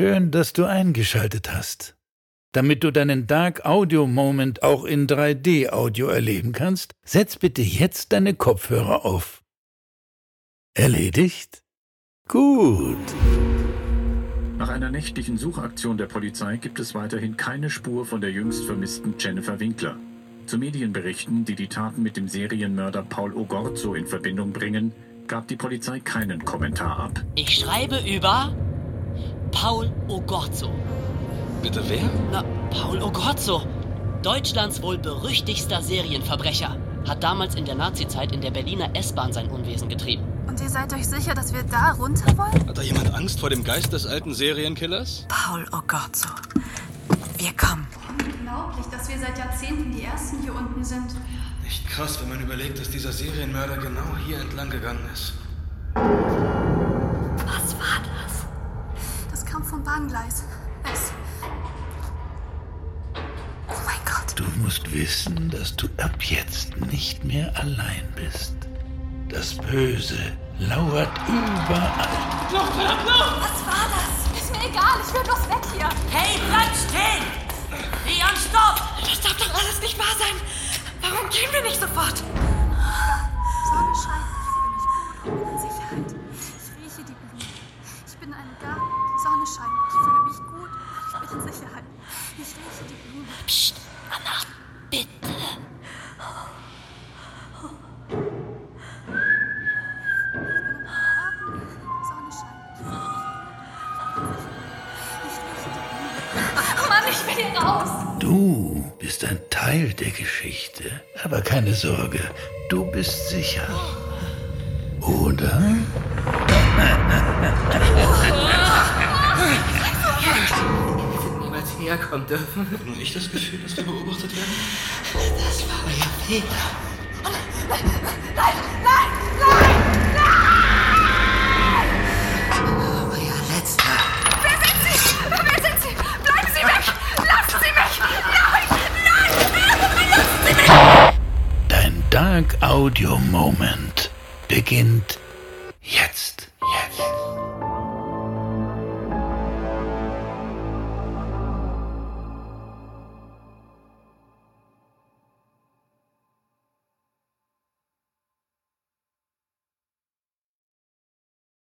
Schön, dass du eingeschaltet hast. Damit du deinen Dark Audio Moment auch in 3D Audio erleben kannst, setz bitte jetzt deine Kopfhörer auf. Erledigt? Gut. Nach einer nächtlichen Suchaktion der Polizei gibt es weiterhin keine Spur von der jüngst vermissten Jennifer Winkler. Zu Medienberichten, die die Taten mit dem Serienmörder Paul Ogorzo in Verbindung bringen, gab die Polizei keinen Kommentar ab. Ich schreibe über Paul Ogorzo. Bitte wer? Na, Paul Ogorzo. Deutschlands wohl berüchtigster Serienverbrecher. Hat damals in der Nazizeit in der Berliner S-Bahn sein Unwesen getrieben. Und ihr seid euch sicher, dass wir da runter wollen? Hat da jemand Angst vor dem Geist des alten Serienkillers? Paul Ogorzo. Wir kommen. Unglaublich, dass wir seit Jahrzehnten die Ersten hier unten sind. Echt krass, wenn man überlegt, dass dieser Serienmörder genau hier entlang gegangen ist. Bahngleis. Es. Oh mein Gott. Du musst wissen, dass du ab jetzt nicht mehr allein bist. Das Böse lauert überall. Was war das? Ist mir egal, ich will bloß weg hier. Hey, bleib stehen! Leon, stopp! Das darf doch alles nicht wahr sein. Ich bin in Sicherheit. Ich rieche die Blumen. Psst, Anna, bitte. Du bist ein Teil der Geschichte. Aber keine Sorge, du bist sicher. Oder? Niemals herkommen dürfen. Hat nur ich das Gefühl, dass wir beobachtet werden? Das war euer Fehler. Euer letzter. Wer sind Sie? Wer sind Sie? Bleiben Sie weg! Lassen Sie mich! Nein! Nein! Dein Dark Audio Moment beginnt